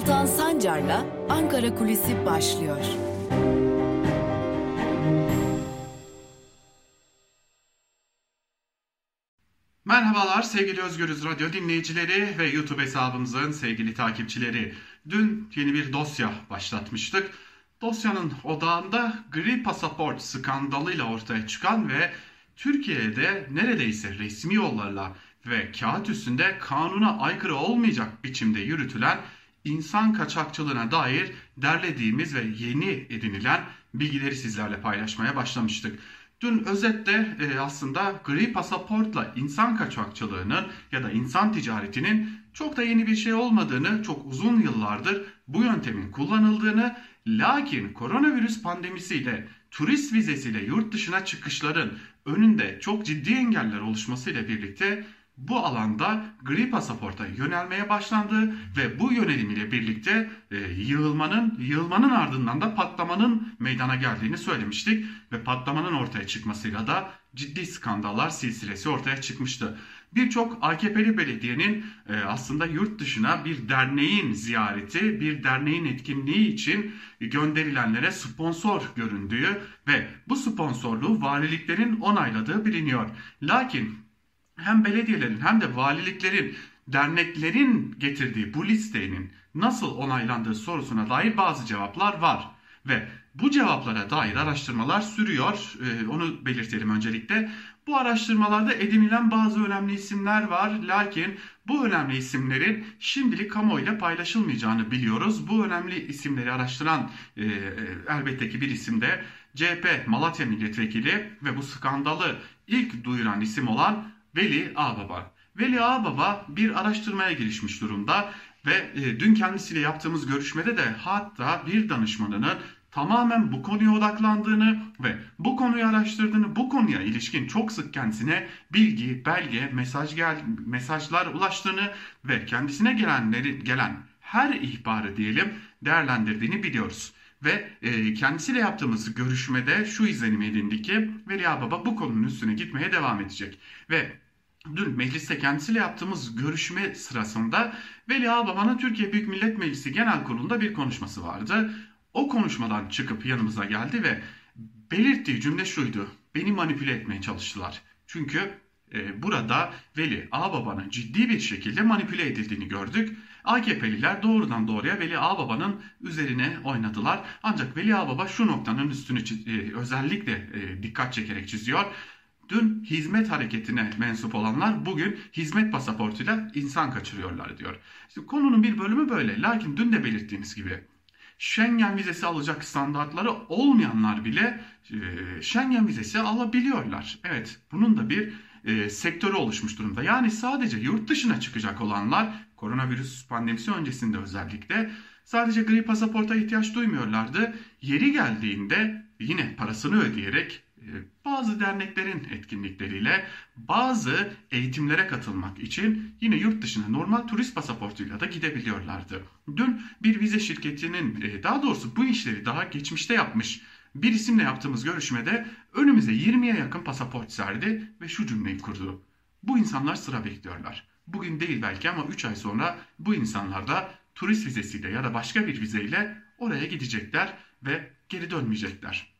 Altan Sancar'la Ankara Kulisi başlıyor. Merhabalar sevgili Özgürüz Radyo dinleyicileri ve YouTube hesabımızın sevgili takipçileri. Dün yeni bir dosya başlatmıştık. Dosyanın odağında gri pasaport skandalıyla ortaya çıkan ve Türkiye'de neredeyse resmi yollarla ve kağıt üstünde kanuna aykırı olmayacak biçimde yürütülen insan kaçakçılığına dair derlediğimiz ve yeni edinilen bilgileri sizlerle paylaşmaya başlamıştık. Dün özette e, aslında gri pasaportla insan kaçakçılığının ya da insan ticaretinin çok da yeni bir şey olmadığını, çok uzun yıllardır bu yöntemin kullanıldığını, lakin koronavirüs pandemisiyle turist vizesiyle yurt dışına çıkışların önünde çok ciddi engeller oluşmasıyla birlikte bu alanda gri pasaporta yönelmeye başlandı ve bu yönelim ile birlikte e, yığılmanın yığılmanın ardından da patlamanın meydana geldiğini söylemiştik ve patlamanın ortaya çıkmasıyla da ciddi skandallar silsilesi ortaya çıkmıştı. Birçok AKP'li belediyenin e, aslında yurt dışına bir derneğin ziyareti, bir derneğin etkinliği için gönderilenlere sponsor göründüğü ve bu sponsorluğu valiliklerin onayladığı biliniyor. Lakin hem belediyelerin hem de valiliklerin, derneklerin getirdiği bu listenin nasıl onaylandığı sorusuna dair bazı cevaplar var. Ve bu cevaplara dair araştırmalar sürüyor. Ee, onu belirtelim öncelikle. Bu araştırmalarda edinilen bazı önemli isimler var. Lakin bu önemli isimlerin şimdilik kamuoyuyla paylaşılmayacağını biliyoruz. Bu önemli isimleri araştıran e, e elbette ki bir isim de CHP Malatya Milletvekili ve bu skandalı ilk duyuran isim olan Veli Ağbaba. Veli Ağbaba bir araştırmaya girişmiş durumda ve e, dün kendisiyle yaptığımız görüşmede de hatta bir danışmanının tamamen bu konuya odaklandığını ve bu konuyu araştırdığını, bu konuya ilişkin çok sık kendisine bilgi, belge, mesaj gel mesajlar ulaştığını ve kendisine gelenleri gelen her ihbarı diyelim değerlendirdiğini biliyoruz. Ve e, kendisiyle yaptığımız görüşmede şu izlenimi edindi ki Veli Baba bu konunun üstüne gitmeye devam edecek. Ve dün mecliste kendisiyle yaptığımız görüşme sırasında Veli Ağbaba'nın Türkiye Büyük Millet Meclisi Genel Kurulu'nda bir konuşması vardı. O konuşmadan çıkıp yanımıza geldi ve belirttiği cümle şuydu. Beni manipüle etmeye çalıştılar. Çünkü e, burada Veli Ağbaba'nın ciddi bir şekilde manipüle edildiğini gördük. AKP'liler doğrudan doğruya Veli Ağbaba'nın üzerine oynadılar. Ancak Veli Ağbaba şu noktanın üstünü e, özellikle e, dikkat çekerek çiziyor. Dün hizmet hareketine mensup olanlar bugün hizmet pasaportuyla insan kaçırıyorlar diyor. İşte konunun bir bölümü böyle. Lakin dün de belirttiğimiz gibi Schengen vizesi alacak standartları olmayanlar bile e, Schengen vizesi alabiliyorlar. Evet bunun da bir e, sektörü oluşmuş durumda. Yani sadece yurt dışına çıkacak olanlar koronavirüs pandemisi öncesinde özellikle sadece gri pasaporta ihtiyaç duymuyorlardı. Yeri geldiğinde yine parasını ödeyerek e, bazı derneklerin etkinlikleriyle bazı eğitimlere katılmak için yine yurt dışına normal turist pasaportuyla da gidebiliyorlardı. Dün bir vize şirketinin e, daha doğrusu bu işleri daha geçmişte yapmış bir isimle yaptığımız görüşmede önümüze 20'ye yakın pasaport serdi ve şu cümleyi kurdu. Bu insanlar sıra bekliyorlar. Bugün değil belki ama 3 ay sonra bu insanlar da turist vizesiyle ya da başka bir vizeyle oraya gidecekler ve geri dönmeyecekler.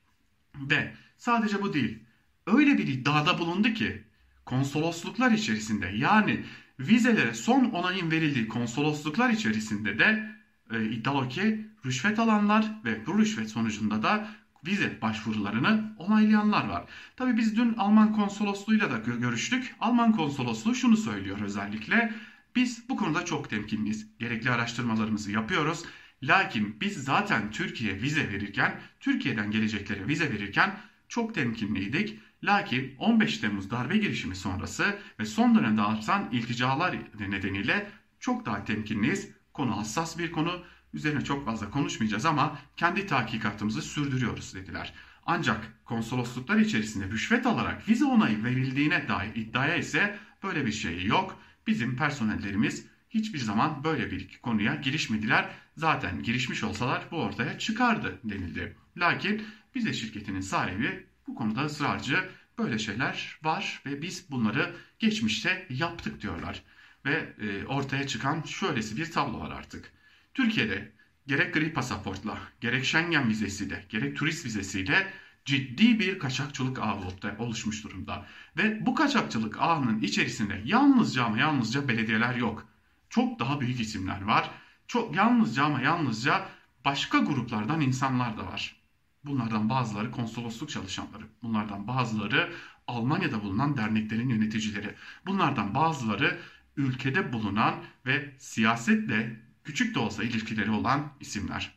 Ve sadece bu değil. Öyle bir iddiada bulundu ki konsolosluklar içerisinde yani vizelere son onayın verildiği konsolosluklar içerisinde de e, iddia o ki rüşvet alanlar ve bu rüşvet sonucunda da vize başvurularını onaylayanlar var. Tabi biz dün Alman konsolosluğuyla da görüştük. Alman konsolosluğu şunu söylüyor özellikle. Biz bu konuda çok temkinliyiz. Gerekli araştırmalarımızı yapıyoruz. Lakin biz zaten Türkiye vize verirken, Türkiye'den geleceklere vize verirken çok temkinliydik. Lakin 15 Temmuz darbe girişimi sonrası ve son dönemde artan ilticalar nedeniyle çok daha temkinliyiz. Konu hassas bir konu. Üzerine çok fazla konuşmayacağız ama kendi tahkikatımızı sürdürüyoruz dediler. Ancak konsolosluklar içerisinde rüşvet alarak vize onayı verildiğine dair iddiaya ise böyle bir şey yok. Bizim personellerimiz hiçbir zaman böyle bir konuya girişmediler. Zaten girişmiş olsalar bu ortaya çıkardı denildi. Lakin vize şirketinin sahibi bu konuda ısrarcı böyle şeyler var ve biz bunları geçmişte yaptık diyorlar. Ve e, ortaya çıkan şöylesi bir tablo var artık. Türkiye'de gerek gri pasaportla, gerek Schengen vizesiyle, gerek turist vizesiyle ciddi bir kaçakçılık ağı oluşmuş durumda. Ve bu kaçakçılık ağının içerisinde yalnızca ama yalnızca belediyeler yok. Çok daha büyük isimler var. Çok yalnızca ama yalnızca başka gruplardan insanlar da var. Bunlardan bazıları konsolosluk çalışanları, bunlardan bazıları Almanya'da bulunan derneklerin yöneticileri, bunlardan bazıları ülkede bulunan ve siyasetle küçük de olsa ilişkileri olan isimler.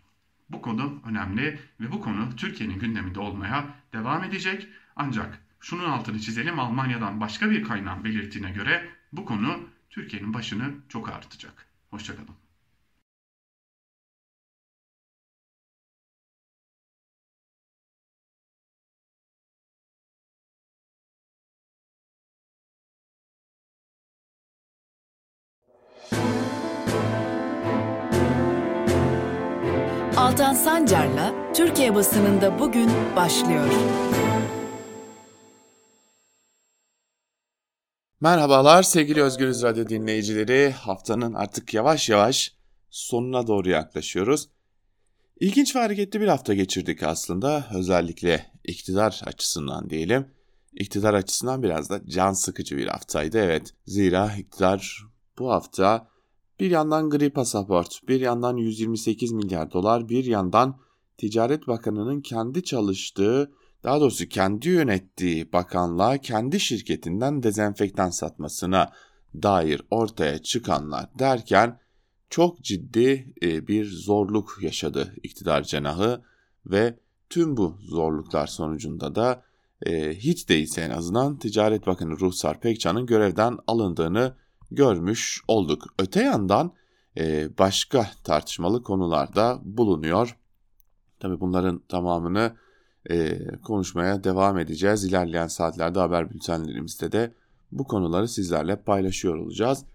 Bu konu önemli ve bu konu Türkiye'nin gündeminde olmaya devam edecek. Ancak şunun altını çizelim Almanya'dan başka bir kaynağın belirttiğine göre bu konu Türkiye'nin başını çok ağrıtacak. Hoşçakalın. Altan Sancar'la Türkiye basınında bugün başlıyor. Merhabalar sevgili Özgürüz Radyo dinleyicileri. Haftanın artık yavaş yavaş sonuna doğru yaklaşıyoruz. İlginç ve hareketli bir hafta geçirdik aslında. Özellikle iktidar açısından diyelim. İktidar açısından biraz da can sıkıcı bir haftaydı evet. Zira iktidar bu hafta bir yandan gri pasaport, bir yandan 128 milyar dolar, bir yandan Ticaret Bakanı'nın kendi çalıştığı, daha doğrusu kendi yönettiği bakanlığa kendi şirketinden dezenfektan satmasına dair ortaya çıkanlar derken çok ciddi e, bir zorluk yaşadı iktidar cenahı ve tüm bu zorluklar sonucunda da e, hiç değilse en azından Ticaret Bakanı Ruhsar Pekcan'ın görevden alındığını görmüş olduk. Öte yandan e, başka tartışmalı konularda bulunuyor. Tabii bunların tamamını e, konuşmaya devam edeceğiz. İlerleyen saatlerde haber bültenlerimizde de bu konuları sizlerle paylaşıyor olacağız.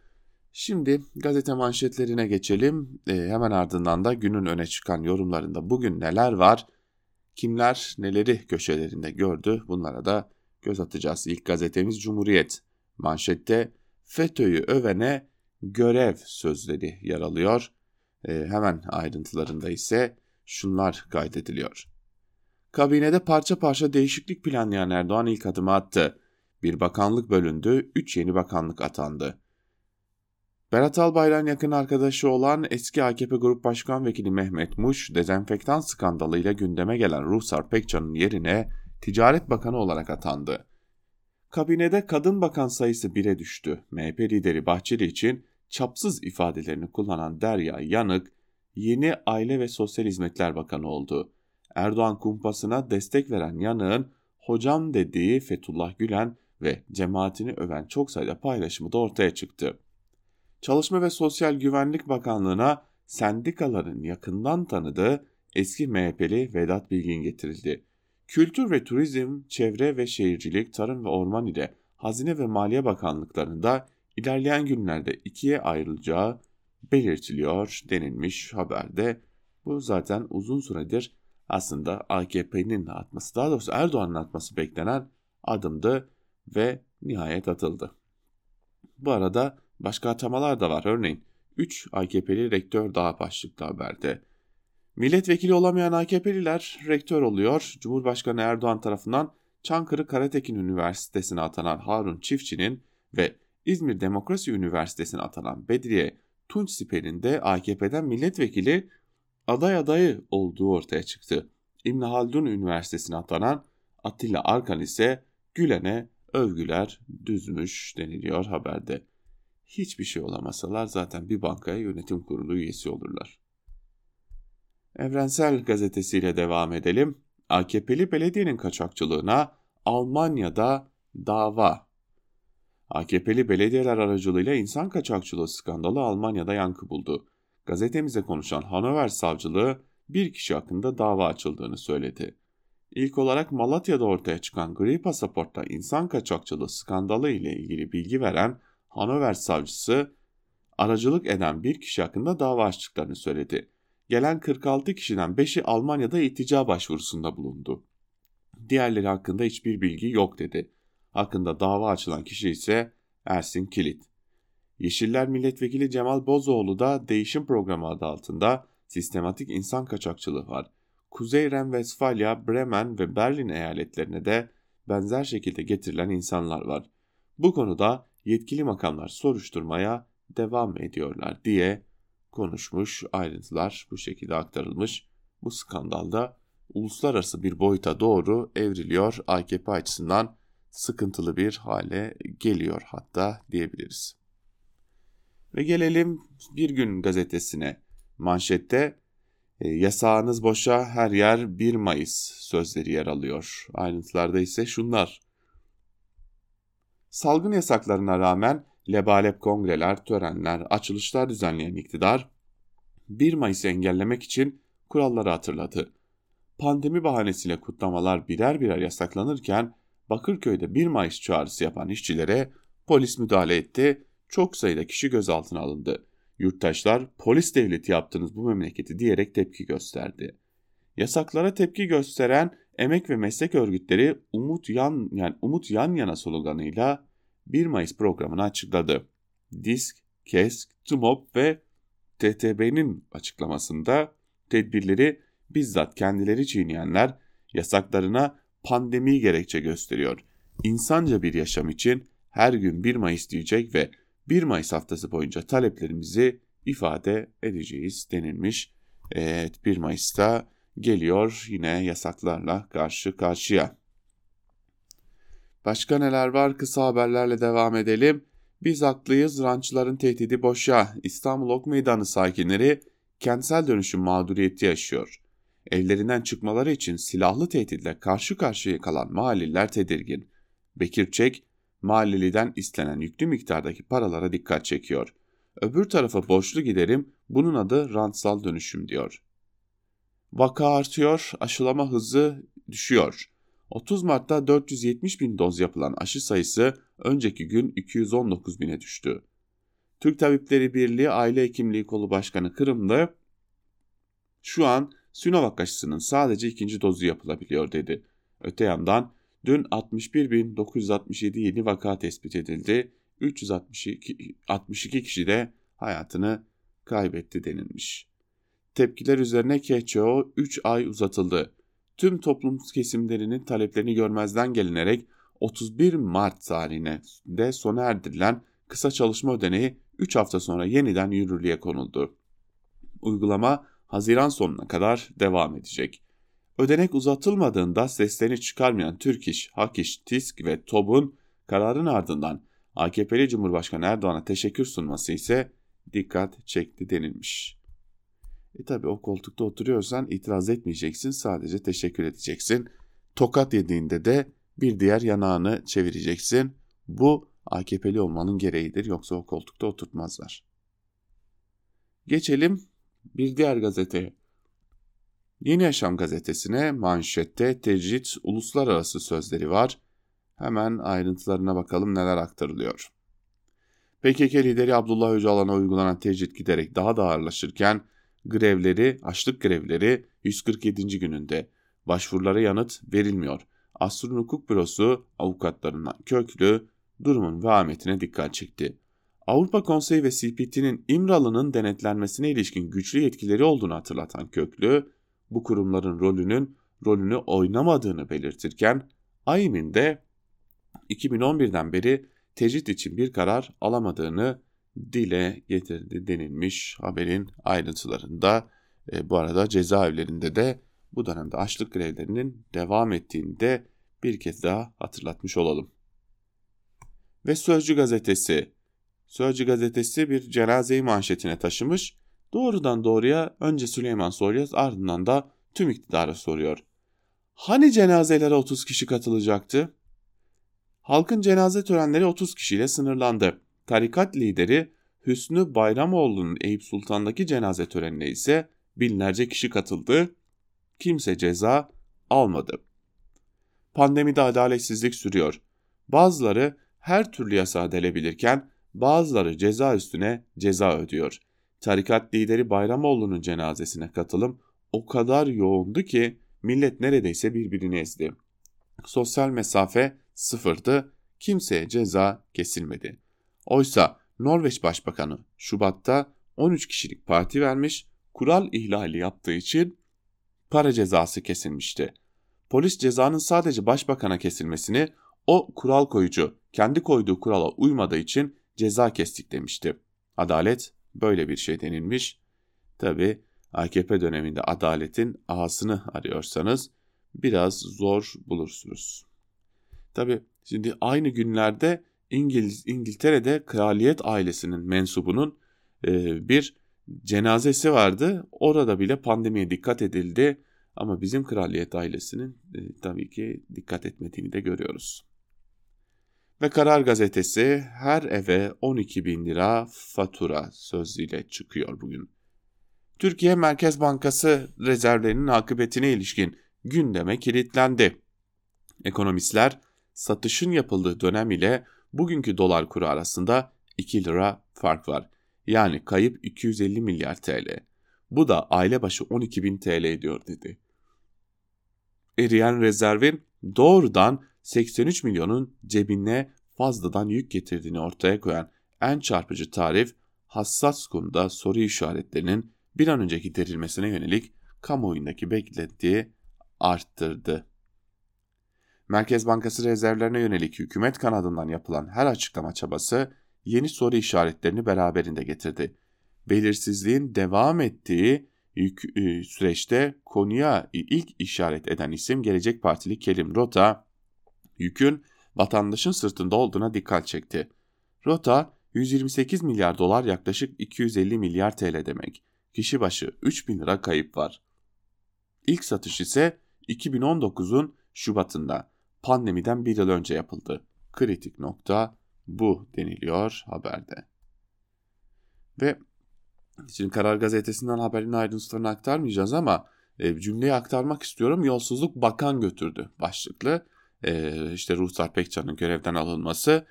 Şimdi gazete manşetlerine geçelim. E, hemen ardından da günün öne çıkan yorumlarında bugün neler var, kimler neleri köşelerinde gördü bunlara da göz atacağız. İlk gazetemiz Cumhuriyet. Manşette FETÖ'yü övene görev sözleri yer alıyor. E, hemen ayrıntılarında ise şunlar kaydediliyor. Kabinede parça parça değişiklik planlayan Erdoğan ilk adımı attı. Bir bakanlık bölündü, üç yeni bakanlık atandı. Berat Albayrak'ın yakın arkadaşı olan eski AKP Grup Başkan Vekili Mehmet Muş, dezenfektan skandalıyla gündeme gelen Ruhsar Pekcan'ın yerine Ticaret Bakanı olarak atandı. Kabinede kadın bakan sayısı bire düştü. MHP lideri Bahçeli için çapsız ifadelerini kullanan Derya Yanık yeni Aile ve Sosyal Hizmetler Bakanı oldu. Erdoğan kumpasına destek veren Yanık'ın hocam dediği Fethullah Gülen ve cemaatini öven çok sayıda paylaşımı da ortaya çıktı. Çalışma ve Sosyal Güvenlik Bakanlığı'na sendikaların yakından tanıdığı eski MHP'li Vedat Bilgin getirildi. Kültür ve Turizm, Çevre ve Şehircilik, Tarım ve Orman ile Hazine ve Maliye Bakanlıklarında ilerleyen günlerde ikiye ayrılacağı belirtiliyor denilmiş haberde. Bu zaten uzun süredir aslında AKP'nin atması, daha doğrusu Erdoğan'ın atması beklenen adımdı ve nihayet atıldı. Bu arada başka atamalar da var. Örneğin 3 AKP'li rektör daha başlıklı haberde. Milletvekili olamayan AKP'liler rektör oluyor. Cumhurbaşkanı Erdoğan tarafından Çankırı Karatekin Üniversitesi'ne atanan Harun Çiftçi'nin ve İzmir Demokrasi Üniversitesi'ne atanan Bedriye Tunç Siper'in de AKP'den milletvekili aday adayı olduğu ortaya çıktı. İbn Haldun Üniversitesi'ne atanan Atilla Arkan ise Gülen'e övgüler düzmüş deniliyor haberde. Hiçbir şey olamasalar zaten bir bankaya yönetim kurulu üyesi olurlar. Evrensel gazetesiyle devam edelim. AKP'li belediyenin kaçakçılığına Almanya'da dava. AKP'li belediyeler aracılığıyla insan kaçakçılığı skandalı Almanya'da yankı buldu. Gazetemize konuşan Hanover savcılığı bir kişi hakkında dava açıldığını söyledi. İlk olarak Malatya'da ortaya çıkan gri pasaportta insan kaçakçılığı skandalı ile ilgili bilgi veren Hanover savcısı aracılık eden bir kişi hakkında dava açtıklarını söyledi. Gelen 46 kişiden 5'i Almanya'da iltica başvurusunda bulundu. Diğerleri hakkında hiçbir bilgi yok dedi. Hakkında dava açılan kişi ise Ersin Kilit. Yeşiller Milletvekili Cemal Bozoğlu da değişim programı adı altında sistematik insan kaçakçılığı var. Kuzey Ren-Vesfalya, Bremen ve Berlin eyaletlerine de benzer şekilde getirilen insanlar var. Bu konuda yetkili makamlar soruşturmaya devam ediyorlar diye konuşmuş. Ayrıntılar bu şekilde aktarılmış. Bu skandalda uluslararası bir boyuta doğru evriliyor. AKP açısından sıkıntılı bir hale geliyor hatta diyebiliriz. Ve gelelim Bir Gün gazetesine. Manşette e, yasağınız boşa her yer 1 Mayıs sözleri yer alıyor. Ayrıntılarda ise şunlar. Salgın yasaklarına rağmen lebalep kongreler, törenler, açılışlar düzenleyen iktidar 1 Mayıs'ı engellemek için kuralları hatırladı. Pandemi bahanesiyle kutlamalar birer birer yasaklanırken Bakırköy'de 1 Mayıs çağrısı yapan işçilere polis müdahale etti, çok sayıda kişi gözaltına alındı. Yurttaşlar polis devleti yaptınız bu memleketi diyerek tepki gösterdi. Yasaklara tepki gösteren emek ve meslek örgütleri Umut Yan yani Umut Yan Yana sloganıyla 1 Mayıs programını açıkladı. Disk, KESK, TUMOP ve TTB'nin açıklamasında tedbirleri bizzat kendileri çiğneyenler yasaklarına pandemi gerekçe gösteriyor. İnsanca bir yaşam için her gün 1 Mayıs diyecek ve 1 Mayıs haftası boyunca taleplerimizi ifade edeceğiz denilmiş. Evet 1 Mayıs'ta geliyor yine yasaklarla karşı karşıya. Başka neler var kısa haberlerle devam edelim. Biz haklıyız rançların tehdidi boşa. İstanbul Ok Meydanı sakinleri kentsel dönüşüm mağduriyeti yaşıyor. Evlerinden çıkmaları için silahlı tehditle karşı karşıya kalan mahalliler tedirgin. Bekir Çek, mahalleliden istenen yüklü miktardaki paralara dikkat çekiyor. Öbür tarafa borçlu giderim, bunun adı rantsal dönüşüm diyor. Vaka artıyor, aşılama hızı düşüyor. 30 Mart'ta 470 bin doz yapılan aşı sayısı önceki gün 219 bine düştü. Türk Tabipleri Birliği Aile Hekimliği Kolu Başkanı Kırımlı, şu an Sinovac aşısının sadece ikinci dozu yapılabiliyor dedi. Öte yandan dün 61.967 yeni vaka tespit edildi. 362 62 kişi de hayatını kaybetti denilmiş. Tepkiler üzerine WHO 3 ay uzatıldı. Tüm toplum kesimlerinin taleplerini görmezden gelinerek 31 Mart tarihine de sona erdirilen kısa çalışma ödeneği 3 hafta sonra yeniden yürürlüğe konuldu. Uygulama Haziran sonuna kadar devam edecek. Ödenek uzatılmadığında seslerini çıkarmayan Türk İş, Hak İş, TİSK ve TOB'un kararın ardından AKP'li Cumhurbaşkanı Erdoğan'a teşekkür sunması ise dikkat çekti denilmiş. E tabi o koltukta oturuyorsan itiraz etmeyeceksin sadece teşekkür edeceksin. Tokat yediğinde de bir diğer yanağını çevireceksin. Bu AKP'li olmanın gereğidir yoksa o koltukta oturtmazlar. Geçelim bir diğer gazeteye. Yeni Yaşam gazetesine manşette tecrit uluslararası sözleri var. Hemen ayrıntılarına bakalım neler aktarılıyor. PKK lideri Abdullah Öcalan'a uygulanan tecrit giderek daha da ağırlaşırken grevleri, açlık grevleri 147. gününde başvurulara yanıt verilmiyor. Asrın Hukuk Bürosu avukatlarından köklü durumun vehametine dikkat çekti. Avrupa Konseyi ve CPT'nin İmralı'nın denetlenmesine ilişkin güçlü yetkileri olduğunu hatırlatan Köklü, bu kurumların rolünün rolünü oynamadığını belirtirken AYİM'in de 2011'den beri tecrit için bir karar alamadığını dile getirdi denilmiş haberin ayrıntılarında. E, bu arada cezaevlerinde de bu dönemde açlık grevlerinin devam ettiğini de bir kez daha hatırlatmış olalım. Ve Sözcü gazetesi Sözcü gazetesi bir cenazeyi manşetine taşımış. Doğrudan doğruya önce Süleyman soruyor ardından da tüm iktidara soruyor. Hani cenazelere 30 kişi katılacaktı? Halkın cenaze törenleri 30 kişiyle sınırlandı. Tarikat lideri Hüsnü Bayramoğlu'nun Eyüp Sultan'daki cenaze törenine ise binlerce kişi katıldı. Kimse ceza almadı. Pandemide adaletsizlik sürüyor. Bazıları her türlü yasağı delebilirken bazıları ceza üstüne ceza ödüyor. Tarikat lideri Bayramoğlu'nun cenazesine katılım o kadar yoğundu ki millet neredeyse birbirini ezdi. Sosyal mesafe sıfırdı, kimseye ceza kesilmedi. Oysa Norveç Başbakanı Şubat'ta 13 kişilik parti vermiş, kural ihlali yaptığı için para cezası kesilmişti. Polis cezanın sadece başbakana kesilmesini o kural koyucu kendi koyduğu kurala uymadığı için ceza kestik demişti. Adalet böyle bir şey denilmiş. Tabi AKP döneminde adaletin ağasını arıyorsanız biraz zor bulursunuz. Tabi şimdi aynı günlerde İngiliz, İngiltere'de kraliyet ailesinin mensubunun e, bir cenazesi vardı. Orada bile pandemiye dikkat edildi. Ama bizim kraliyet ailesinin e, tabii ki dikkat etmediğini de görüyoruz. Ve Karar Gazetesi her eve 12 bin lira fatura sözüyle çıkıyor bugün. Türkiye Merkez Bankası rezervlerinin akıbetine ilişkin gündeme kilitlendi. Ekonomistler satışın yapıldığı dönem ile bugünkü dolar kuru arasında 2 lira fark var. Yani kayıp 250 milyar TL. Bu da aile başı 12 bin TL ediyor dedi. Eriyen rezervin doğrudan 83 milyonun cebine fazladan yük getirdiğini ortaya koyan en çarpıcı tarif hassas konuda soru işaretlerinin bir an önce giderilmesine yönelik kamuoyundaki beklentiyi arttırdı. Merkez Bankası rezervlerine yönelik hükümet kanadından yapılan her açıklama çabası yeni soru işaretlerini beraberinde getirdi. Belirsizliğin devam ettiği e, süreçte konuya ilk işaret eden isim Gelecek Partili Kerim Rota, yükün vatandaşın sırtında olduğuna dikkat çekti. Rota, 128 milyar dolar yaklaşık 250 milyar TL demek. Kişi başı 3 bin lira kayıp var. İlk satış ise 2019'un Şubat'ında pandemiden bir yıl önce yapıldı. Kritik nokta bu deniliyor haberde. Ve şimdi Karar Gazetesi'nden haberin ayrıntılarını aktarmayacağız ama e, cümleyi aktarmak istiyorum. Yolsuzluk bakan götürdü başlıklı. E, işte Ruhsar Pekcan'ın görevden alınması.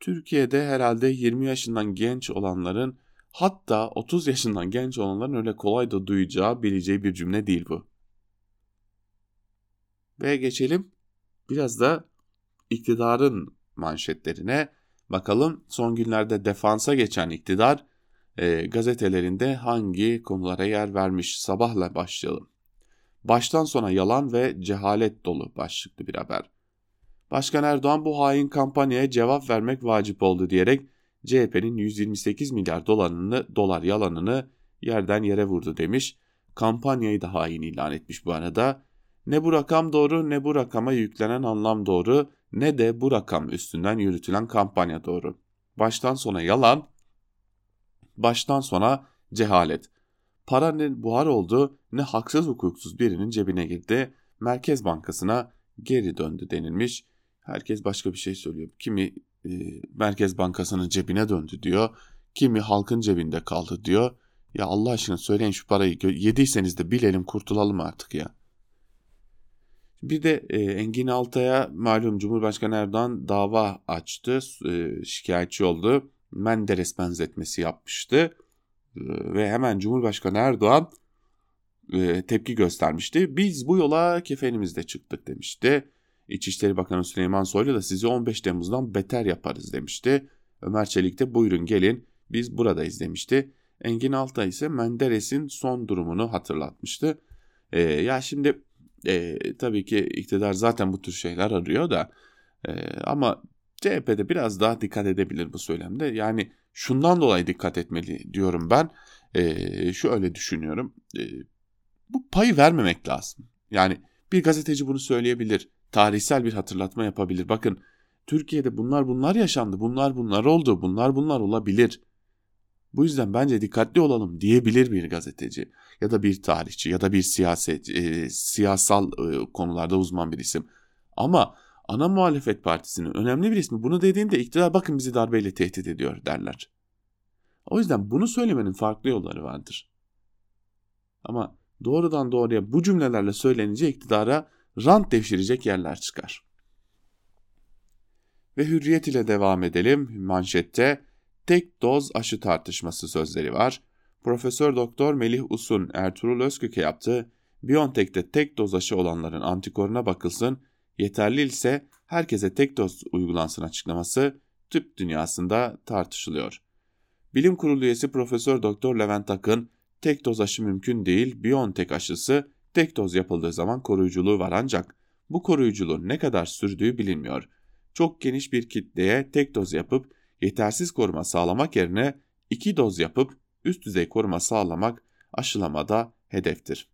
Türkiye'de herhalde 20 yaşından genç olanların hatta 30 yaşından genç olanların öyle kolay da duyacağı, bileceği bir cümle değil bu. Ve geçelim biraz da iktidarın manşetlerine bakalım son günlerde defansa geçen iktidar e, gazetelerinde hangi konulara yer vermiş sabahla başlayalım. Baştan sona yalan ve cehalet dolu başlıklı bir haber. Başkan Erdoğan bu hain kampanyaya cevap vermek vacip oldu diyerek CHP'nin 128 milyar dolarını, dolar yalanını yerden yere vurdu demiş. Kampanyayı da hain ilan etmiş bu arada. Ne bu rakam doğru ne bu rakama yüklenen anlam doğru ne de bu rakam üstünden yürütülen kampanya doğru. Baştan sona yalan, baştan sona cehalet. Para ne buhar oldu ne haksız hukuksuz birinin cebine girdi, Merkez Bankası'na geri döndü denilmiş. Herkes başka bir şey söylüyor. Kimi e, Merkez Bankası'nın cebine döndü diyor, kimi halkın cebinde kaldı diyor. Ya Allah aşkına söyleyin şu parayı yediyseniz de bilelim kurtulalım artık ya. Bir de e, Engin Altay'a malum Cumhurbaşkanı Erdoğan dava açtı, e, şikayetçi oldu. Menderes benzetmesi yapmıştı ve hemen Cumhurbaşkanı Erdoğan e, tepki göstermişti. Biz bu yola kefenimizde çıktık demişti. İçişleri Bakanı Süleyman Soylu da sizi 15 Temmuz'dan beter yaparız demişti. Ömer Çelik de buyurun gelin biz buradayız demişti. Engin Altay ise Menderes'in son durumunu hatırlatmıştı. E, ya şimdi e, tabii ki iktidar zaten bu tür şeyler arıyor da e, ama CHP'de biraz daha dikkat edebilir bu söylemde. Yani şundan dolayı dikkat etmeli diyorum ben. E, şöyle düşünüyorum. E, bu payı vermemek lazım. Yani bir gazeteci bunu söyleyebilir. Tarihsel bir hatırlatma yapabilir. Bakın Türkiye'de bunlar bunlar yaşandı. Bunlar bunlar oldu. Bunlar bunlar olabilir. Bu yüzden bence dikkatli olalım diyebilir bir gazeteci ya da bir tarihçi ya da bir siyaset e, siyasal e, konularda uzman bir isim. Ama ana muhalefet partisinin önemli bir ismi bunu dediğinde iktidar bakın bizi darbeyle tehdit ediyor derler. O yüzden bunu söylemenin farklı yolları vardır. Ama doğrudan doğruya bu cümlelerle söylenince iktidara rant devşirecek yerler çıkar. Ve hürriyet ile devam edelim. Manşette tek doz aşı tartışması sözleri var. Profesör Doktor Melih Usun Ertuğrul Özkök'e yaptığı BioNTech'te tek doz aşı olanların antikoruna bakılsın, yeterli ise herkese tek doz uygulansın açıklaması tıp dünyasında tartışılıyor. Bilim Kurulu üyesi Profesör Doktor Levent Akın, tek doz aşı mümkün değil, BioNTech aşısı tek doz yapıldığı zaman koruyuculuğu var ancak bu koruyuculuğun ne kadar sürdüğü bilinmiyor. Çok geniş bir kitleye tek doz yapıp yetersiz koruma sağlamak yerine iki doz yapıp üst düzey koruma sağlamak aşılamada hedeftir.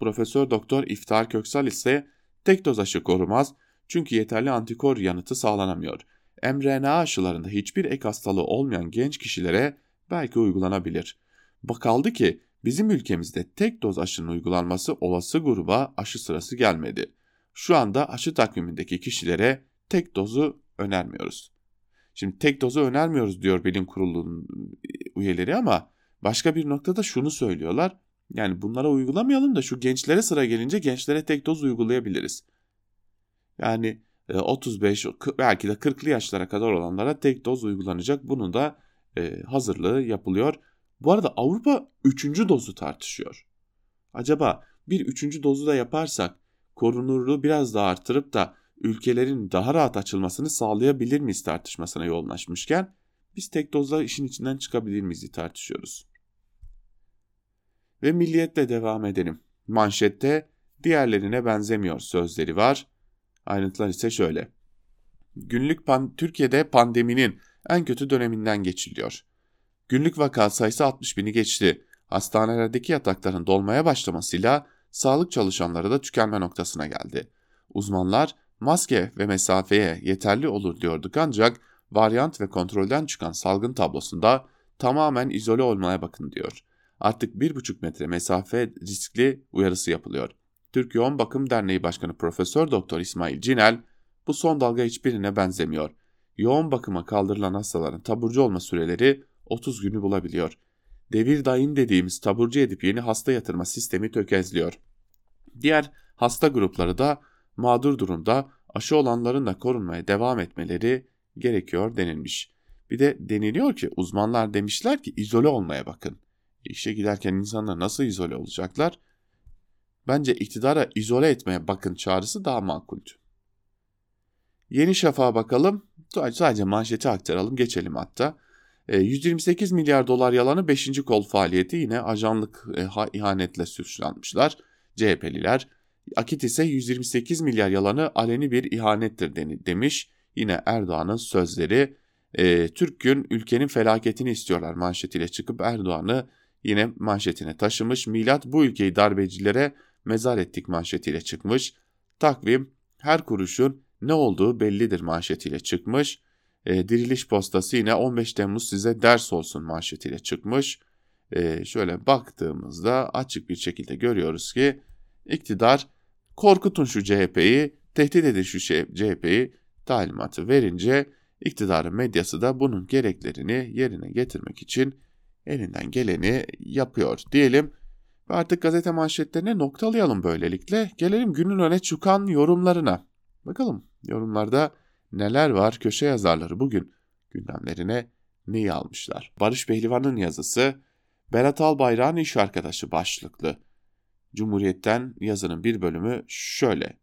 Profesör Doktor İftar Köksal ise tek doz aşı korumaz çünkü yeterli antikor yanıtı sağlanamıyor. mRNA aşılarında hiçbir ek hastalığı olmayan genç kişilere belki uygulanabilir. Bakaldı ki bizim ülkemizde tek doz aşının uygulanması olası gruba aşı sırası gelmedi. Şu anda aşı takvimindeki kişilere tek dozu önermiyoruz. Şimdi tek dozu önermiyoruz diyor bilim kurulunun üyeleri ama başka bir noktada şunu söylüyorlar. Yani bunlara uygulamayalım da şu gençlere sıra gelince gençlere tek doz uygulayabiliriz. Yani 35 e, belki de 40'lı yaşlara kadar olanlara tek doz uygulanacak. Bunun da e, hazırlığı yapılıyor. Bu arada Avrupa 3. dozu tartışıyor. Acaba bir 3. dozu da yaparsak korunurluğu biraz daha artırıp da ülkelerin daha rahat açılmasını sağlayabilir miyiz tartışmasına yoğunlaşmışken biz tek dozla işin içinden çıkabilir miyiz tartışıyoruz. Ve milliyetle devam edelim. Manşette diğerlerine benzemiyor sözleri var. Ayrıntılar ise şöyle. Günlük pan Türkiye'de pandeminin en kötü döneminden geçiliyor. Günlük vaka sayısı 60 bini geçti. Hastanelerdeki yatakların dolmaya başlamasıyla sağlık çalışanları da tükenme noktasına geldi. Uzmanlar maske ve mesafeye yeterli olur diyorduk ancak varyant ve kontrolden çıkan salgın tablosunda tamamen izole olmaya bakın diyor. Artık 1,5 metre mesafe riskli uyarısı yapılıyor. Türk Yoğun Bakım Derneği Başkanı Profesör Doktor İsmail Cinel bu son dalga hiçbirine benzemiyor. Yoğun bakıma kaldırılan hastaların taburcu olma süreleri 30 günü bulabiliyor. Devir daim dediğimiz taburcu edip yeni hasta yatırma sistemi tökezliyor. Diğer hasta grupları da mağdur durumda aşı olanların da korunmaya devam etmeleri gerekiyor denilmiş. Bir de deniliyor ki uzmanlar demişler ki izole olmaya bakın. İşe giderken insanlar nasıl izole olacaklar? Bence iktidara izole etmeye bakın çağrısı daha makuldü. Yeni Şafak'a bakalım. Sadece manşeti aktaralım geçelim hatta. 128 e, milyar dolar yalanı 5. kol faaliyeti yine ajanlık e, ihanetle suçlanmışlar. CHP'liler Akit ise 128 milyar yalanı aleni bir ihanettir demiş. Yine Erdoğan'ın sözleri e, Türk gün ülkenin felaketini istiyorlar manşetiyle çıkıp Erdoğan'ı yine manşetine taşımış. Milat bu ülkeyi darbecilere mezar ettik manşetiyle çıkmış. Takvim her kuruşun ne olduğu bellidir manşetiyle çıkmış. E, diriliş postası yine 15 Temmuz size ders olsun manşetiyle çıkmış. E, şöyle baktığımızda açık bir şekilde görüyoruz ki iktidar korkutun şu CHP'yi, tehdit edin şu CHP'yi talimatı verince iktidarın medyası da bunun gereklerini yerine getirmek için elinden geleni yapıyor diyelim. Ve artık gazete manşetlerine noktalayalım böylelikle. Gelelim günün öne çıkan yorumlarına. Bakalım yorumlarda neler var köşe yazarları bugün gündemlerine neyi almışlar? Barış Behlivan'ın yazısı Berat Albayrak'ın iş arkadaşı başlıklı. Cumhuriyet'ten yazının bir bölümü şöyle.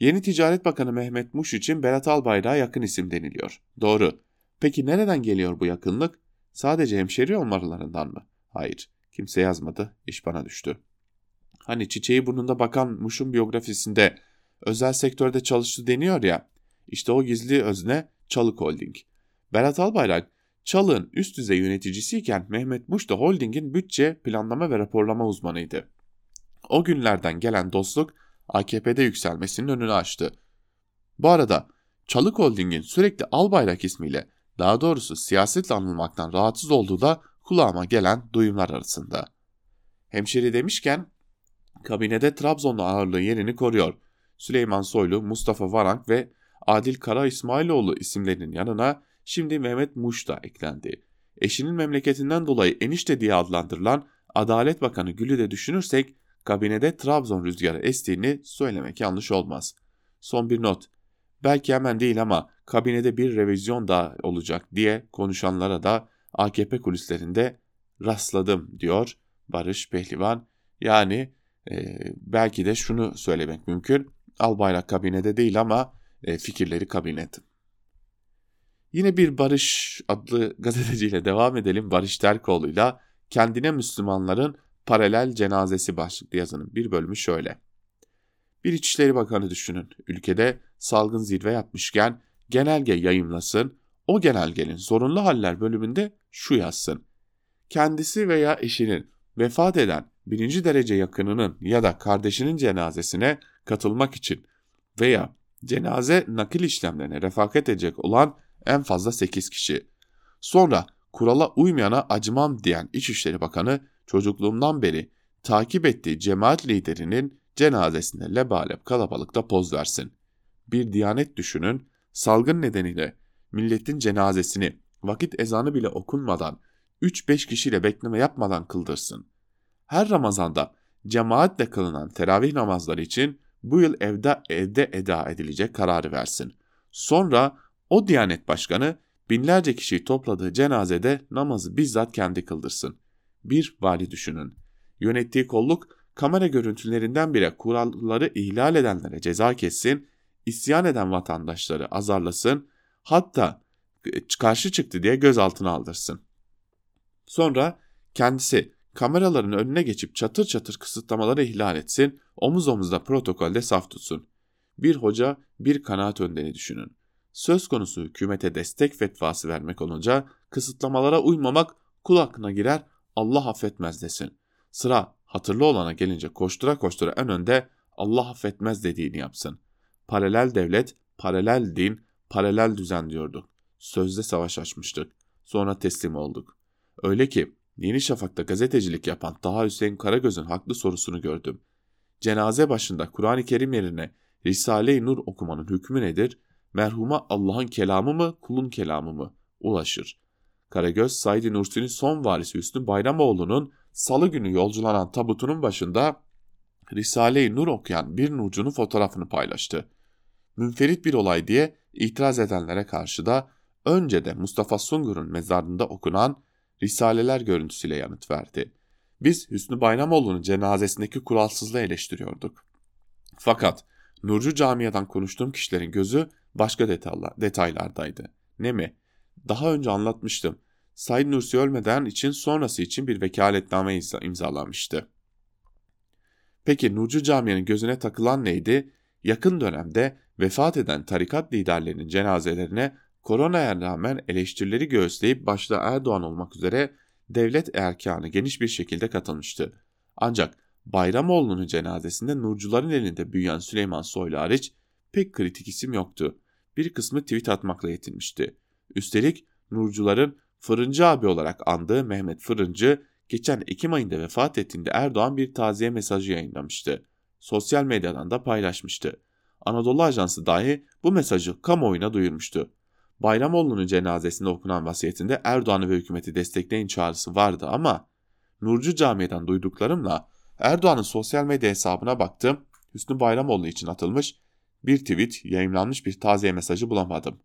Yeni Ticaret Bakanı Mehmet Muş için Berat Albayrak'a yakın isim deniliyor. Doğru. Peki nereden geliyor bu yakınlık? Sadece hemşeri olmalarından mı? Hayır. Kimse yazmadı. İş bana düştü. Hani çiçeği burnunda bakan Muş'un biyografisinde özel sektörde çalıştı deniyor ya. İşte o gizli özne Çalık Holding. Berat Albayrak Çalık'ın üst düzey yöneticisiyken Mehmet Muş da holdingin bütçe, planlama ve raporlama uzmanıydı. O günlerden gelen dostluk AKP'de yükselmesinin önünü açtı. Bu arada Çalık Holding'in sürekli Albayrak ismiyle daha doğrusu siyasetle anılmaktan rahatsız olduğu da kulağıma gelen duyumlar arasında. Hemşeri demişken kabinede Trabzonlu ağırlığı yerini koruyor. Süleyman Soylu, Mustafa Varank ve Adil Kara İsmailoğlu isimlerinin yanına şimdi Mehmet Muş da eklendi. Eşinin memleketinden dolayı enişte diye adlandırılan Adalet Bakanı Gül'ü de düşünürsek kabinede Trabzon rüzgarı estiğini söylemek yanlış olmaz. Son bir not. Belki hemen değil ama kabinede bir revizyon daha olacak diye konuşanlara da AKP kulislerinde rastladım diyor Barış Pehlivan. Yani e, belki de şunu söylemek mümkün. Albayrak kabinede değil ama e, fikirleri kabinede. Yine bir Barış adlı gazeteciyle devam edelim. Barış Terkoğlu'yla kendine Müslümanların paralel cenazesi başlıklı yazının bir bölümü şöyle. Bir İçişleri Bakanı düşünün. Ülkede salgın zirve yapmışken genelge yayımlasın. O genelgenin zorunlu haller bölümünde şu yazsın. Kendisi veya eşinin vefat eden birinci derece yakınının ya da kardeşinin cenazesine katılmak için veya cenaze nakil işlemlerine refakat edecek olan en fazla 8 kişi. Sonra kurala uymayana acımam diyen İçişleri Bakanı çocukluğumdan beri takip ettiği cemaat liderinin cenazesine lebalep kalabalıkta poz versin. Bir diyanet düşünün, salgın nedeniyle milletin cenazesini vakit ezanı bile okunmadan 3-5 kişiyle bekleme yapmadan kıldırsın. Her Ramazan'da cemaatle kılınan teravih namazları için bu yıl evde evde eda edilecek kararı versin. Sonra o Diyanet Başkanı binlerce kişiyi topladığı cenazede namazı bizzat kendi kıldırsın. Bir vali düşünün. Yönettiği kolluk kamera görüntülerinden bile kuralları ihlal edenlere ceza kessin, isyan eden vatandaşları azarlasın, hatta karşı çıktı diye gözaltına aldırsın. Sonra kendisi kameraların önüne geçip çatır çatır kısıtlamaları ihlal etsin, omuz omuzda protokolde saf tutsun. Bir hoca, bir kanaat önderi düşünün. Söz konusu hükümete destek fetvası vermek olunca kısıtlamalara uymamak kul hakkına girer Allah affetmez desin. Sıra hatırlı olana gelince koştura koştura en önde Allah affetmez dediğini yapsın. Paralel devlet, paralel din, paralel düzen diyorduk. Sözde savaş açmıştık. Sonra teslim olduk. Öyle ki Yeni Şafak'ta gazetecilik yapan Taha Hüseyin Karagöz'ün haklı sorusunu gördüm. Cenaze başında Kur'an-ı Kerim yerine Risale-i Nur okumanın hükmü nedir? Merhuma Allah'ın kelamı mı, kulun kelamı mı? Ulaşır. Karagöz, Said Nursi'nin son varisi Hüsnü Bayramoğlu'nun salı günü yolculanan tabutunun başında Risale-i Nur okuyan bir nurcunun fotoğrafını paylaştı. Münferit bir olay diye itiraz edenlere karşı da önce de Mustafa Sungur'un mezarında okunan risaleler görüntüsüyle yanıt verdi. Biz Hüsnü Bayramoğlu'nun cenazesindeki kuralsızlığı eleştiriyorduk. Fakat Nurcu Camia'dan konuştuğum kişilerin gözü başka detaylardaydı. Ne mi? Daha önce anlatmıştım. Said Nursi ölmeden için sonrası için bir vekaletname imzalamıştı. Peki Nurcu Camia'nın gözüne takılan neydi? Yakın dönemde vefat eden tarikat liderlerinin cenazelerine koronaya rağmen eleştirileri göğüsleyip başta Erdoğan olmak üzere devlet erkanı geniş bir şekilde katılmıştı. Ancak Bayramoğlu'nun cenazesinde Nurcuların elinde büyüyen Süleyman Soylu hariç pek kritik isim yoktu. Bir kısmı tweet atmakla yetinmişti. Üstelik Nurcuların Fırıncı abi olarak andığı Mehmet Fırıncı geçen Ekim ayında vefat ettiğinde Erdoğan bir taziye mesajı yayınlamıştı. Sosyal medyadan da paylaşmıştı. Anadolu Ajansı dahi bu mesajı kamuoyuna duyurmuştu. Bayramoğlu'nun cenazesinde okunan vasiyetinde Erdoğan'ı ve hükümeti destekleyin çağrısı vardı ama Nurcu Camii'den duyduklarımla Erdoğan'ın sosyal medya hesabına baktım. Hüsnü Bayramoğlu için atılmış bir tweet, yayınlanmış bir taziye mesajı bulamadım.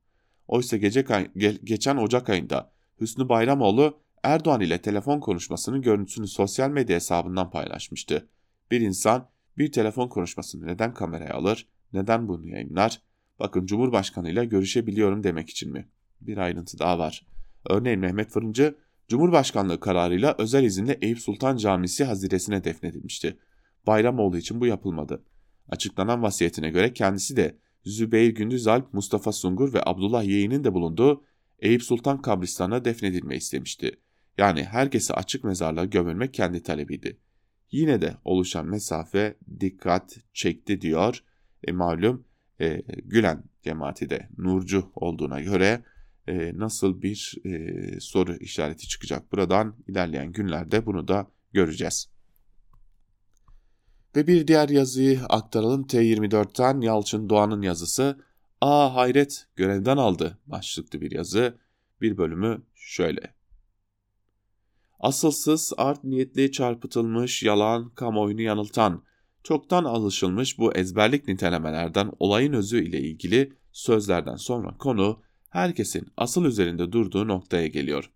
Oysa gece, ge, geçen Ocak ayında Hüsnü Bayramoğlu Erdoğan ile telefon konuşmasının görüntüsünü sosyal medya hesabından paylaşmıştı. Bir insan bir telefon konuşmasını neden kameraya alır, neden bunu yayınlar? Bakın Cumhurbaşkanı ile görüşebiliyorum demek için mi? Bir ayrıntı daha var. Örneğin Mehmet Fırıncı, Cumhurbaşkanlığı kararıyla özel izinle Eyüp Sultan Camisi haziresine defnedilmişti. Bayramoğlu için bu yapılmadı. Açıklanan vasiyetine göre kendisi de Zübeyir Gündüzalp, Mustafa Sungur ve Abdullah Yeğen'in de bulunduğu Eyüp Sultan kabristanına defnedilmeyi istemişti. Yani herkese açık mezarlığa gömülmek kendi talebiydi. Yine de oluşan mesafe dikkat çekti diyor. E malum e, Gülen cemaati de Nurcu olduğuna göre e, nasıl bir e, soru işareti çıkacak buradan ilerleyen günlerde bunu da göreceğiz. Ve bir diğer yazıyı aktaralım T24'ten Yalçın Doğan'ın yazısı Aa hayret görevden aldı başlıklı bir yazı bir bölümü şöyle. Asılsız art niyetli çarpıtılmış yalan kamuoyunu yanıltan çoktan alışılmış bu ezberlik nitelemelerden olayın özü ile ilgili sözlerden sonra konu herkesin asıl üzerinde durduğu noktaya geliyor.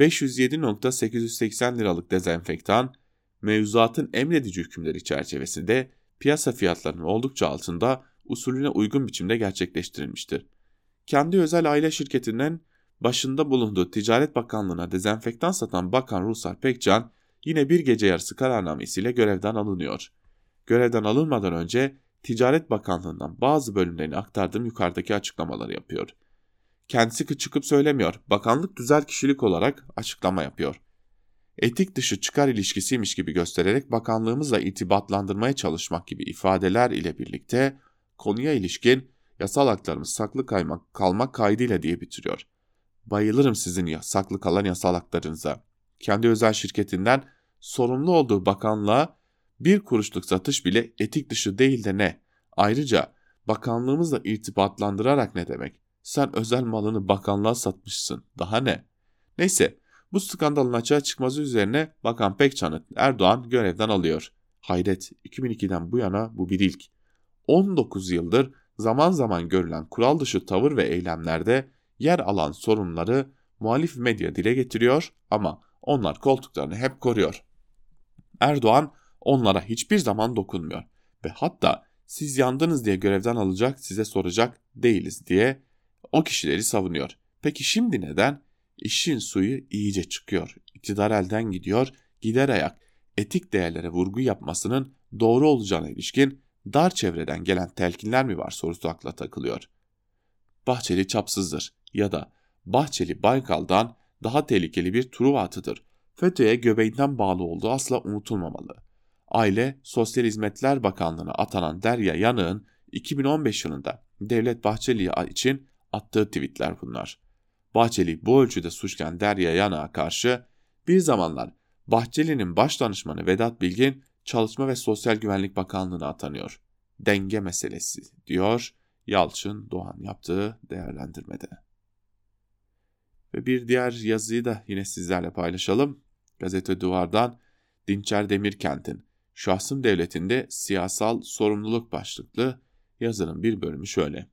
507.880 liralık dezenfektan mevzuatın emredici hükümleri çerçevesinde piyasa fiyatlarının oldukça altında usulüne uygun biçimde gerçekleştirilmiştir. kendi özel aile şirketinden başında bulunduğu Ticaret Bakanlığı'na dezenfektan satan Bakan Ruslar Pekcan yine bir gece yarısı kararnamesiyle görevden alınıyor. Görevden alınmadan önce Ticaret Bakanlığı'ndan bazı bölümlerini aktardığım yukarıdaki açıklamaları yapıyor. Kendisi çıkıp söylemiyor, bakanlık düzel kişilik olarak açıklama yapıyor. Etik dışı çıkar ilişkisiymiş gibi göstererek bakanlığımızla irtibatlandırmaya çalışmak gibi ifadeler ile birlikte konuya ilişkin yasal haklarımız saklı kaymak, kalmak kaydıyla diye bitiriyor. Bayılırım sizin ya, saklı kalan yasal haklarınıza. Kendi özel şirketinden sorumlu olduğu bakanlığa bir kuruşluk satış bile etik dışı değil de ne? Ayrıca bakanlığımızla irtibatlandırarak ne demek? Sen özel malını bakanlığa satmışsın. Daha ne? Neyse bu skandalın açığa çıkması üzerine Bakan Pekcan'ı Erdoğan görevden alıyor. Hayret 2002'den bu yana bu bir ilk. 19 yıldır zaman zaman görülen kural dışı tavır ve eylemlerde yer alan sorunları muhalif medya dile getiriyor ama onlar koltuklarını hep koruyor. Erdoğan onlara hiçbir zaman dokunmuyor ve hatta siz yandınız diye görevden alacak size soracak değiliz diye o kişileri savunuyor. Peki şimdi neden? İşin suyu iyice çıkıyor. İktidar elden gidiyor, gider ayak. Etik değerlere vurgu yapmasının doğru olacağına ilişkin dar çevreden gelen telkinler mi var sorusu akla takılıyor. Bahçeli çapsızdır ya da Bahçeli Baykal'dan daha tehlikeli bir Truva atıdır. FETÖ'ye göbeğinden bağlı olduğu asla unutulmamalı. Aile Sosyal Hizmetler Bakanlığı'na atanan Derya Yanık'ın 2015 yılında Devlet Bahçeli için attığı tweetler bunlar. Bahçeli bu ölçüde suçlayan Derya Yanık'a karşı bir zamanlar Bahçeli'nin baş danışmanı Vedat Bilgin Çalışma ve Sosyal Güvenlik Bakanlığı'na atanıyor. Denge meselesi diyor Yalçın Doğan yaptığı değerlendirmede. Ve bir diğer yazıyı da yine sizlerle paylaşalım. Gazete Duvar'dan Dinçer Demirkent'in Şahsım Devleti'nde Siyasal Sorumluluk başlıklı yazının bir bölümü şöyle.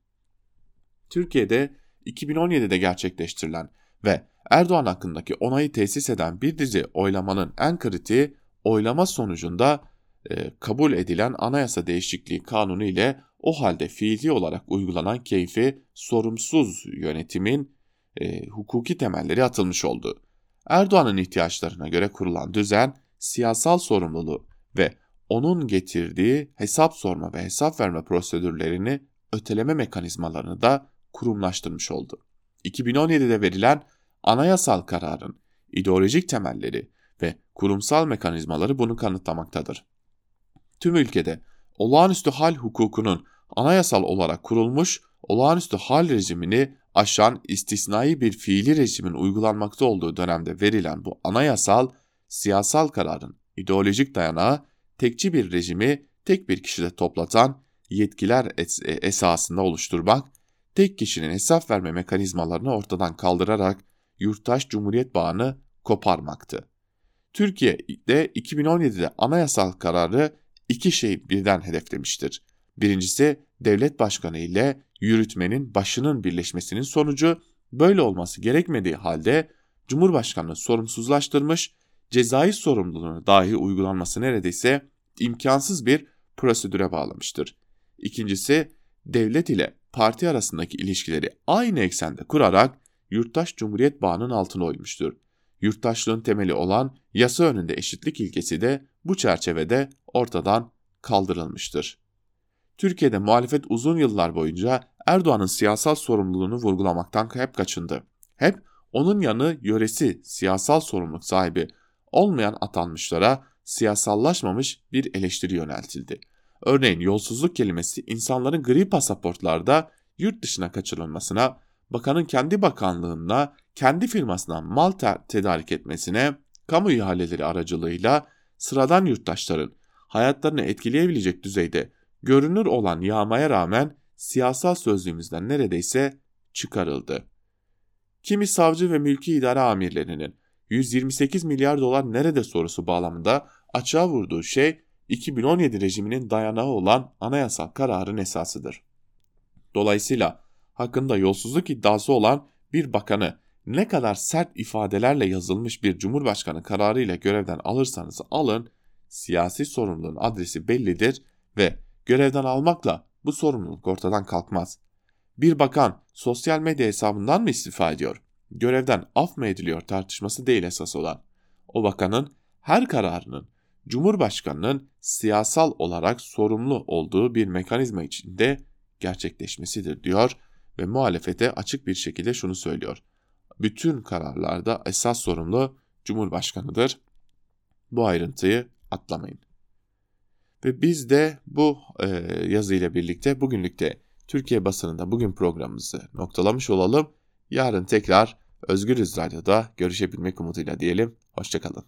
Türkiye'de 2017'de gerçekleştirilen ve Erdoğan hakkındaki onayı tesis eden bir dizi oylamanın en kritiği oylama sonucunda e, kabul edilen anayasa değişikliği kanunu ile o halde fiili olarak uygulanan keyfi sorumsuz yönetimin e, hukuki temelleri atılmış oldu. Erdoğan'ın ihtiyaçlarına göre kurulan düzen siyasal sorumluluğu ve onun getirdiği hesap sorma ve hesap verme prosedürlerini öteleme mekanizmalarını da kurumlaştırmış oldu. 2017'de verilen anayasal kararın ideolojik temelleri ve kurumsal mekanizmaları bunu kanıtlamaktadır. Tüm ülkede olağanüstü hal hukukunun anayasal olarak kurulmuş olağanüstü hal rejimini aşan istisnai bir fiili rejimin uygulanmakta olduğu dönemde verilen bu anayasal, siyasal kararın ideolojik dayanağı tekçi bir rejimi tek bir kişide toplatan yetkiler es esasında oluşturmak, tek kişinin hesap verme mekanizmalarını ortadan kaldırarak yurttaş cumhuriyet bağını koparmaktı. Türkiye'de 2017'de anayasal kararı iki şey birden hedeflemiştir. Birincisi devlet başkanı ile yürütmenin başının birleşmesinin sonucu böyle olması gerekmediği halde Cumhurbaşkanı sorumsuzlaştırmış, cezai sorumluluğunu dahi uygulanması neredeyse imkansız bir prosedüre bağlamıştır. İkincisi devlet ile parti arasındaki ilişkileri aynı eksende kurarak yurttaş cumhuriyet bağının altına oymuştur. Yurttaşlığın temeli olan yasa önünde eşitlik ilkesi de bu çerçevede ortadan kaldırılmıştır. Türkiye'de muhalefet uzun yıllar boyunca Erdoğan'ın siyasal sorumluluğunu vurgulamaktan hep kaçındı. Hep onun yanı yöresi siyasal sorumluluk sahibi olmayan atanmışlara siyasallaşmamış bir eleştiri yöneltildi. Örneğin yolsuzluk kelimesi insanların gri pasaportlarda yurt dışına kaçırılmasına, bakanın kendi bakanlığına, kendi firmasından mal tedarik etmesine, kamu ihaleleri aracılığıyla sıradan yurttaşların hayatlarını etkileyebilecek düzeyde görünür olan yağmaya rağmen siyasal sözlüğümüzden neredeyse çıkarıldı. Kimi savcı ve mülki idare amirlerinin 128 milyar dolar nerede sorusu bağlamında açığa vurduğu şey 2017 rejiminin dayanağı olan anayasal kararın esasıdır. Dolayısıyla hakkında yolsuzluk iddiası olan bir bakanı ne kadar sert ifadelerle yazılmış bir cumhurbaşkanı kararı ile görevden alırsanız alın, siyasi sorumluluğun adresi bellidir ve görevden almakla bu sorumluluk ortadan kalkmaz. Bir bakan sosyal medya hesabından mı istifa ediyor? Görevden af mı ediliyor tartışması değil esas olan. O bakanın her kararının Cumhurbaşkanının siyasal olarak sorumlu olduğu bir mekanizma içinde gerçekleşmesidir diyor ve muhalefete açık bir şekilde şunu söylüyor. Bütün kararlarda esas sorumlu Cumhurbaşkanıdır. Bu ayrıntıyı atlamayın. Ve biz de bu e, yazıyla birlikte bugünlükte Türkiye basınında bugün programımızı noktalamış olalım. Yarın tekrar Özgürüz Radyo'da görüşebilmek umuduyla diyelim. Hoşçakalın.